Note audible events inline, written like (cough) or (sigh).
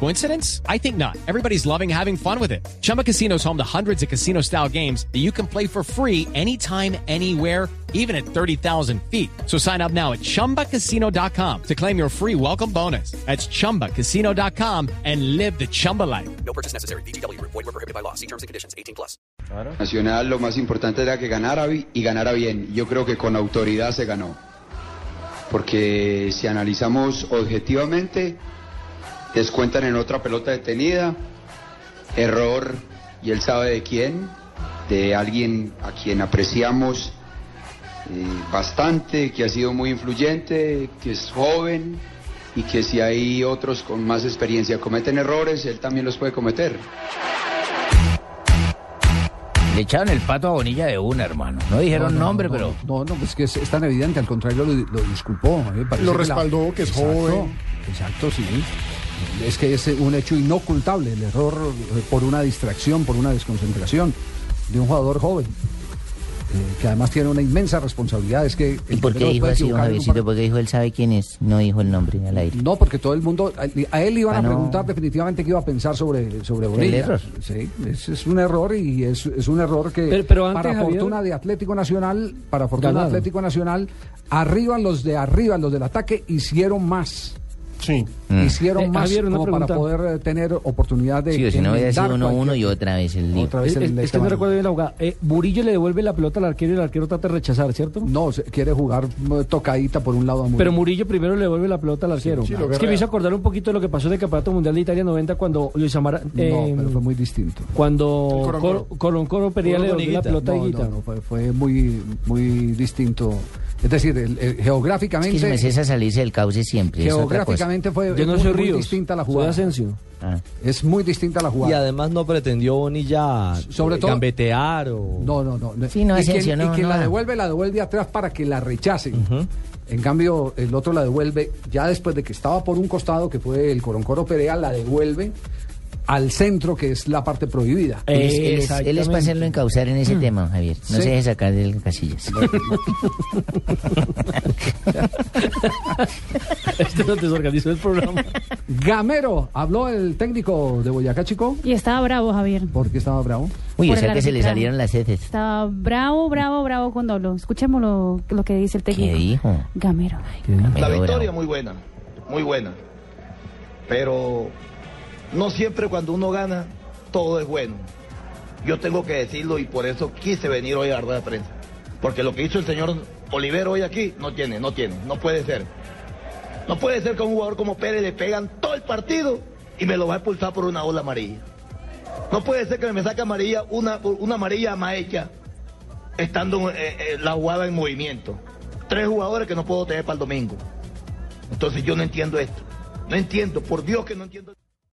Coincidence? I think not. Everybody's loving having fun with it. Chumba Casino is home to hundreds of casino style games that you can play for free anytime, anywhere, even at 30,000 feet. So sign up now at chumbacasino.com to claim your free welcome bonus. That's chumbacasino.com and live the Chumba life. No purchase necessary. BGW. Void were prohibited by law. See terms and conditions. 18 plus. Nacional lo más importante era que ganara bi- y ganara bien. Yo creo que con autoridad se ganó. Porque si analizamos objetivamente, descuentan en otra pelota detenida, error, y él sabe de quién, de alguien a quien apreciamos eh, bastante, que ha sido muy influyente, que es joven y que si hay otros con más experiencia cometen errores, él también los puede cometer. Le echaron el pato a Bonilla de una, hermano. No dijeron nombre, no, pero... No, no, pues es que es, es tan evidente, al contrario lo, lo disculpó. parece Lo que la- respaldó, que es joven. Exacto, sí. Es que es un hecho inocultable, el error eh, por una distracción, por una desconcentración de un jugador joven, eh, que además tiene una inmensa responsabilidad. Es que ¿Y el por qué dijo así, don Javiercito? Porque dijo él sabe quién es. No dijo el nombre al aire. No, porque todo el mundo, a, a él iban Ah, a no. preguntar definitivamente qué iba a pensar sobre, sobre Bonilla. error. Sí, es, es un error y es, es un error que Pero- pero antes, para Javier- fortuna de Atlético Nacional, para fortuna de. Atlético Nacional, arriba los de arriba, los del ataque, hicieron más. Sí. Hicieron Eh, más Javier, como para poder eh, tener oportunidad de Sí, o si no hubiera sido enmendar 1-1 y otra vez el. Otra vez Es, el- es- es que no recuerdo bien la jugada. Eh, Murillo le devuelve la pelota al arquero y el arquero trata de rechazar, ¿cierto? No, se- quiere jugar eh, tocadita por un lado a Murillo. Pero Murillo primero le devuelve la pelota al arquero. sí, es que me hizo acordar un poquito de lo que pasó en el Campeonato Mundial de Italia 90 cuando Luis Amara... No, eh, pero fue muy distinto. Cuando El Coro Coro- Colón Coro Perea le devolvió la pelota a No, Higuita. no, no, fue, fue muy, muy distinto. Es decir, el- el- Es que geográficamente... se me cesa salirse del cauce siempre. Es otra cosa. Geográficamente fue Yo no muy, soy muy Ríos, distinta la soy jugada. Asensio. Ah. Es muy distinta la Y jugada. además no pretendió Bonilla Sobre todo- gambetear o... No, no, no. Sí, no, y Asensio, quien, no, y quien no. la devuelve, la devuelve atrás para que la rechacen. En cambio, el otro la devuelve, ya después de que estaba por un costado, que fue el Coroncoro Perea, la devuelve al centro, que es la parte prohibida. Él es- él es, él es para hacerlo encauzar en ese tema, Javier. No Sí. se deje sacar del casillas. (laughs) Este no desorganizó el programa. Gamero, habló el técnico de Boyacá, chico, Y estaba bravo, Javier. porque estaba bravo. Uy, o Por sea el que se le salieron las heces. Estaba bravo, bravo, bravo cuando habló. Escuchemos lo, lo que dice el técnico. ¿Qué dijo? Gamero. Gamero, La victoria bravo. muy buena, muy buena. Pero no siempre cuando uno gana, todo es bueno. Yo tengo que decirlo y por eso quise venir hoy a la rueda de prensa. Porque lo que hizo el señor Olivero hoy aquí, no tiene, no tiene, no puede ser. No puede ser que a un jugador como Pérez le pegan todo el partido y me lo va a expulsar por una ola amarilla. No puede ser que me saque amarilla, una, una amarilla más estando eh, eh, la jugada en movimiento. Tres jugadores que no puedo tener para el domingo. Entonces yo no entiendo esto. No entiendo, por Dios que no entiendo.